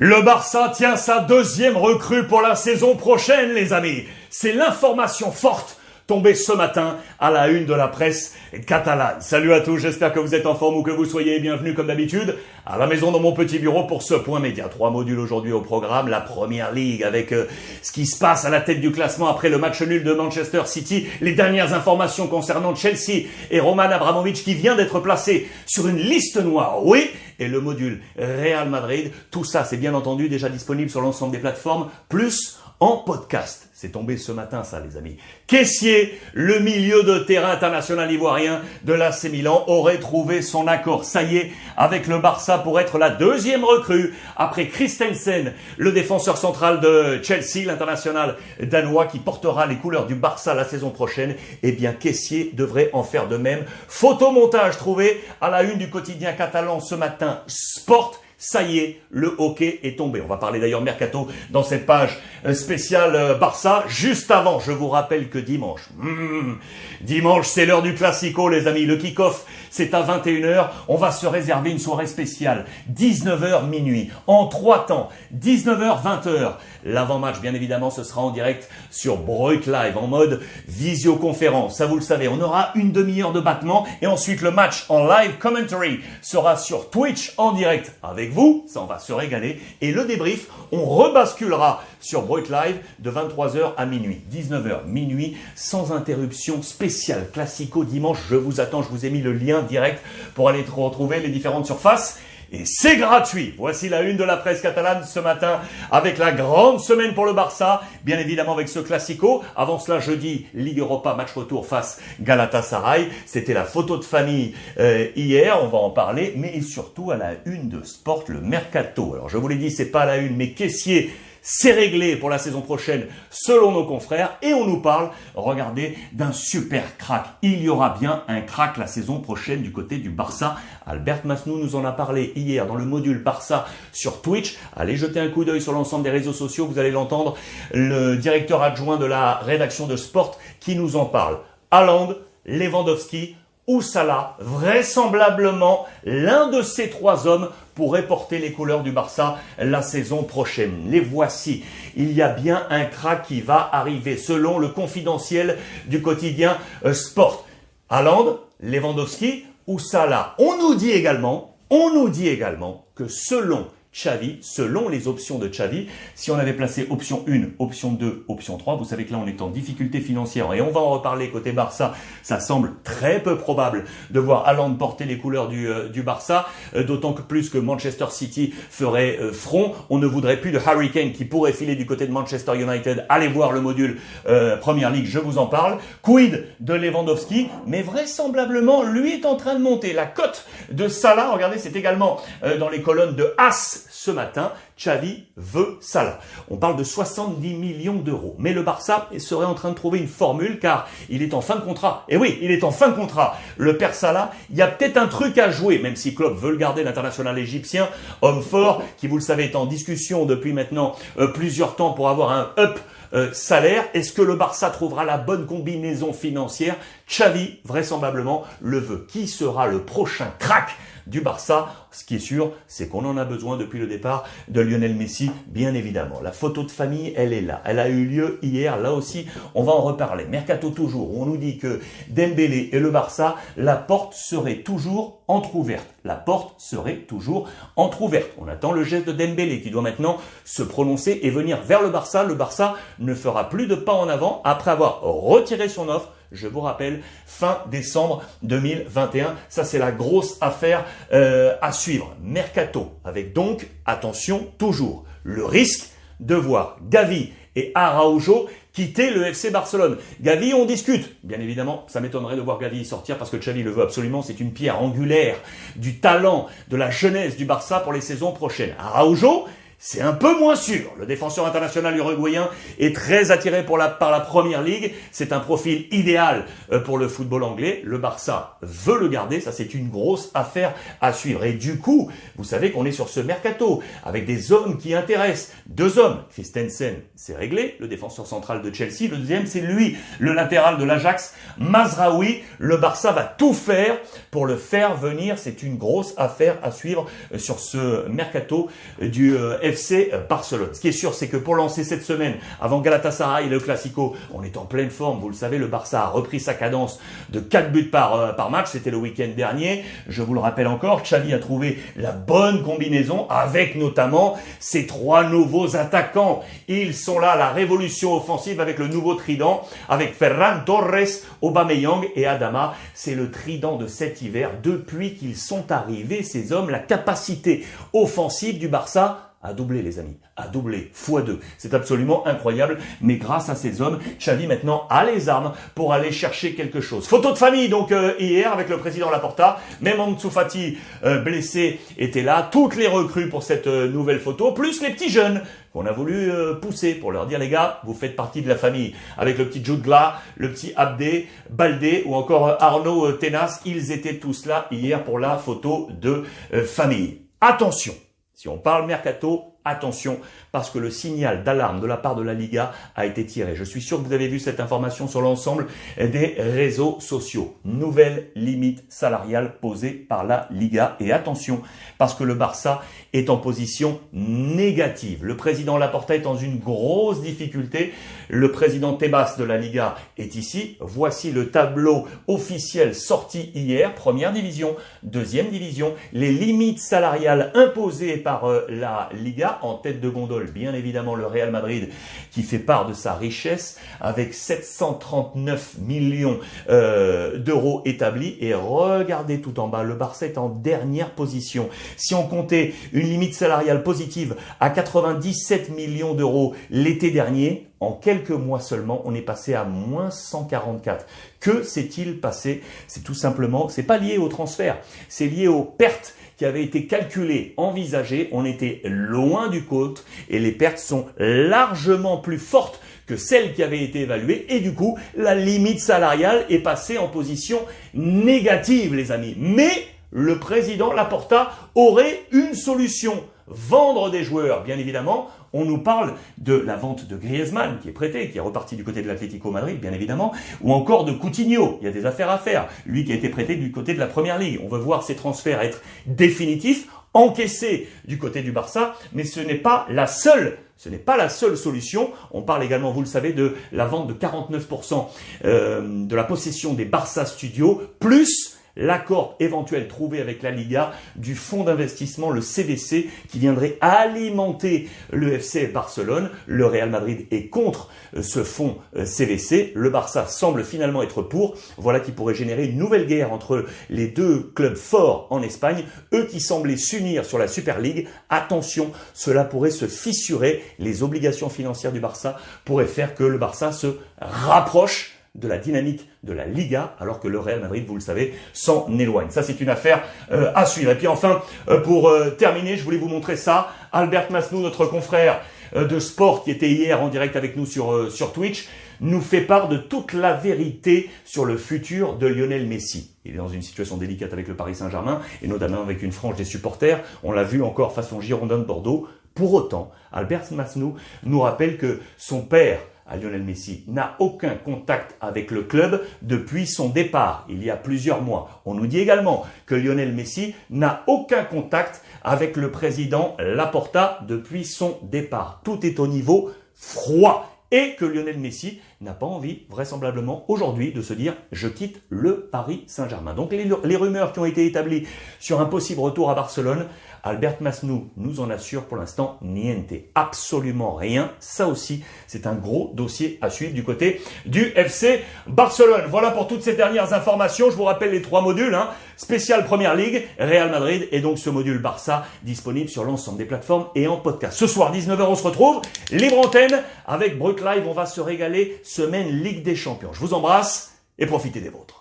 Le Barça tient sa deuxième recrue pour la saison prochaine, les amis. C'est l'information forte tombée ce matin à la une de la presse catalane. Salut à tous, j'espère que vous êtes en forme ou que vous soyez bienvenus comme d'habitude à la maison dans mon petit bureau pour ce point média. Trois modules aujourd'hui au programme, la première ligue avec euh, ce qui se passe à la tête du classement après le match nul de Manchester City, les dernières informations concernant Chelsea et Roman Abramovich qui vient d'être placé sur une liste noire. Oui, et le module Real Madrid, tout ça c'est bien entendu déjà disponible sur l'ensemble des plateformes, plus en podcast. C'est tombé ce matin, ça, les amis. Caissier, le milieu de terrain international ivoirien de l'AC Milan, aurait trouvé son accord. Ça y est, avec le Barça pour être la deuxième recrue après Christensen, le défenseur central de Chelsea, l'international danois qui portera les couleurs du Barça la saison prochaine. Eh bien, Caissier devrait en faire de même. Photomontage trouvé à la une du quotidien catalan ce matin. Sport ça y est, le hockey est tombé. On va parler d'ailleurs mercato dans cette page euh, spéciale euh, Barça. Juste avant, je vous rappelle que dimanche, hmm, dimanche c'est l'heure du classico les amis. Le kick-off c'est à 21h. On va se réserver une soirée spéciale. 19h minuit. En trois temps. 19h 20h. L'avant-match, bien évidemment, ce sera en direct sur Broik Live, en mode visioconférence. Ça, vous le savez, on aura une demi-heure de battement. Et ensuite, le match en live commentary sera sur Twitch en direct avec vous. Ça, on va se régaler. Et le débrief, on rebasculera sur Broik Live de 23h à minuit. 19h minuit, sans interruption spéciale. Classico dimanche, je vous attends. Je vous ai mis le lien direct pour aller retrouver les différentes surfaces et c'est gratuit. Voici la une de la presse catalane ce matin avec la grande semaine pour le Barça, bien évidemment avec ce classico. Avant cela, jeudi, Ligue Europa, match retour face Galatasaray. C'était la photo de famille euh, hier, on va en parler, mais surtout à la une de Sport, le Mercato. Alors je vous l'ai dit, c'est pas la une, mais caissier c'est réglé pour la saison prochaine selon nos confrères et on nous parle, regardez, d'un super crack. Il y aura bien un crack la saison prochaine du côté du Barça. Albert Masnou nous en a parlé hier dans le module Barça sur Twitch. Allez jeter un coup d'œil sur l'ensemble des réseaux sociaux, vous allez l'entendre. Le directeur adjoint de la rédaction de Sport qui nous en parle. Haaland, Lewandowski, ou Salah, vraisemblablement l'un de ces trois hommes pourrait porter les couleurs du Barça la saison prochaine. Les voici. Il y a bien un crack qui va arriver selon le confidentiel du quotidien euh, Sport. Haaland, Lewandowski ou Salah. On nous dit également, on nous dit également que selon Xavi, selon les options de Xavi. Si on avait placé option 1, option 2, option 3, vous savez que là on est en difficulté financière et on va en reparler côté Barça. Ça semble très peu probable de voir Haaland porter les couleurs du, euh, du Barça, euh, d'autant que plus que Manchester City ferait euh, front. On ne voudrait plus de Harry Kane qui pourrait filer du côté de Manchester United. Allez voir le module Première Ligue, je vous en parle. Quid de Lewandowski, mais vraisemblablement lui est en train de monter. La cote de Salah, regardez, c'est également dans les colonnes de As ce matin, Xavi veut Salah. On parle de 70 millions d'euros. Mais le Barça serait en train de trouver une formule car il est en fin de contrat. Et oui, il est en fin de contrat. Le père Salah, il y a peut-être un truc à jouer, même si Klopp veut le garder, l'international égyptien, homme fort, qui vous le savez est en discussion depuis maintenant euh, plusieurs temps pour avoir un up euh, salaire. Est-ce que le Barça trouvera la bonne combinaison financière? Xavi, vraisemblablement, le veut. Qui sera le prochain crack du Barça? Ce qui est sûr, c'est qu'on en a besoin depuis le départ de Lionel Messi, bien évidemment. La photo de famille, elle est là. Elle a eu lieu hier. Là aussi, on va en reparler. Mercato toujours. On nous dit que Dembélé et le Barça, la porte serait toujours entr'ouverte. La porte serait toujours entr'ouverte. On attend le geste de Dembélé qui doit maintenant se prononcer et venir vers le Barça. Le Barça ne fera plus de pas en avant après avoir retiré son offre je vous rappelle, fin décembre 2021. Ça, c'est la grosse affaire euh, à suivre. Mercato, avec donc, attention, toujours, le risque de voir Gavi et Araujo quitter le FC Barcelone. Gavi, on discute. Bien évidemment, ça m'étonnerait de voir Gavi sortir parce que Xavi le veut absolument. C'est une pierre angulaire du talent, de la jeunesse du Barça pour les saisons prochaines. Araujo, c'est un peu moins sûr. Le défenseur international uruguayen est très attiré par la première ligue. C'est un profil idéal euh, pour le football anglais. Le Barça veut le garder. Ça, c'est une grosse affaire à suivre. Et du coup, vous savez qu'on est sur ce mercato avec des hommes qui intéressent. Deux hommes. Christensen, c'est réglé. Le défenseur central de Chelsea. Le deuxième, c'est lui, le latéral de l'Ajax, Mazraoui. Le Barça va tout faire pour le faire venir. C'est une grosse affaire à suivre euh, sur ce mercato du euh, FC Barcelone. Ce qui est sûr, c'est que pour lancer cette semaine, avant Galatasaray et le Classico, on est en pleine forme. Vous le savez, le Barça a repris sa cadence de 4 buts par, euh, par match. C'était le week-end dernier. Je vous le rappelle encore, Xavi a trouvé la bonne combinaison avec notamment ces trois nouveaux attaquants. Ils sont là, la révolution offensive avec le nouveau trident, avec Ferran Torres, Aubameyang et Adama. C'est le trident de cet hiver depuis qu'ils sont arrivés, ces hommes, la capacité offensive du Barça a doublé, les amis, a doublé, fois deux. C'est absolument incroyable, mais grâce à ces hommes, Xavi maintenant a les armes pour aller chercher quelque chose. Photo de famille, donc, euh, hier, avec le président Laporta, même Ansu euh, blessé, était là, toutes les recrues pour cette euh, nouvelle photo, plus les petits jeunes qu'on a voulu pousser pour leur dire, les gars, vous faites partie de la famille. Avec le petit Jude le petit Abdé, Baldé, ou encore Arnaud Tenas, ils étaient tous là hier pour la photo de famille. Attention si on parle mercato, attention, parce que le signal d'alarme de la part de la Liga a été tiré. Je suis sûr que vous avez vu cette information sur l'ensemble des réseaux sociaux. Nouvelle limite salariale posée par la Liga. Et attention, parce que le Barça est en position négative. Le président Laporta est dans une grosse difficulté. Le président Tebas de la Liga est ici. Voici le tableau officiel sorti hier. Première division, deuxième division. Les limites salariales imposées par euh, la Liga en tête de gondole. Bien évidemment, le Real Madrid qui fait part de sa richesse avec 739 millions euh, d'euros établis. Et regardez tout en bas, le Barça est en dernière position. Si on comptait une limite salariale positive à 97 millions d'euros l'été dernier, en quelques mois seulement, on est passé à moins 144. Que s'est-il passé? C'est tout simplement, c'est pas lié au transfert, c'est lié aux pertes qui avaient été calculées, envisagées. On était loin du côte et les pertes sont largement plus fortes que celles qui avaient été évaluées et du coup, la limite salariale est passée en position négative, les amis. Mais le président Laporta aurait une solution. Vendre des joueurs, bien évidemment. On nous parle de la vente de Griezmann, qui est prêté, qui est reparti du côté de l'Atlético Madrid, bien évidemment, ou encore de Coutinho. Il y a des affaires à faire. Lui qui a été prêté du côté de la Première Ligue. On veut voir ces transferts être définitifs, encaissés du côté du Barça, mais ce n'est pas la seule ce n'est pas la seule solution. On parle également, vous le savez, de la vente de 49% euh, de la possession des Barça Studios, plus l'accord éventuel trouvé avec la Liga du fonds d'investissement, le CVC, qui viendrait alimenter le FC Barcelone. Le Real Madrid est contre euh, ce fonds CVC. Euh, le Barça semble finalement être pour. Voilà qui pourrait générer une nouvelle guerre entre les deux clubs forts en Espagne. Eux qui semblaient s'unir sur la Super League. Attention, cela pourrait se fissurer. Les obligations financières du Barça pourraient faire que le Barça se rapproche de la dynamique de la Liga, alors que le Real Madrid, vous le savez, s'en éloigne. Ça, c'est une affaire euh, à suivre. Et puis enfin, euh, pour euh, terminer, je voulais vous montrer ça. Albert Masnou, notre confrère de sport qui était hier en direct avec nous sur, sur Twitch, nous fait part de toute la vérité sur le futur de Lionel Messi. Il est dans une situation délicate avec le Paris Saint-Germain, et notamment avec une frange des supporters. On l'a vu encore façon Girondin de Bordeaux. Pour autant, Albert Masnou nous rappelle que son père Lionel Messi n'a aucun contact avec le club depuis son départ, il y a plusieurs mois. On nous dit également que Lionel Messi n'a aucun contact avec le président Laporta depuis son départ. Tout est au niveau froid et que Lionel Messi n'a pas envie, vraisemblablement, aujourd'hui, de se dire je quitte le Paris Saint-Germain. Donc les, rumeurs qui ont été établies sur un possible retour à Barcelone Albert Masnou nous en assure pour l'instant niente, absolument rien. Ça aussi, c'est un gros dossier à suivre du côté du FC Barcelone. Voilà pour toutes ces dernières informations. Je vous rappelle les trois modules. Hein. Spécial Première Ligue, Real Madrid et donc ce module Barça disponible sur l'ensemble des plateformes et en podcast. Ce soir, 19h, on se retrouve. Libre antenne avec Brut Live. On va se régaler. Semaine Ligue des Champions. Je vous embrasse et profitez des vôtres.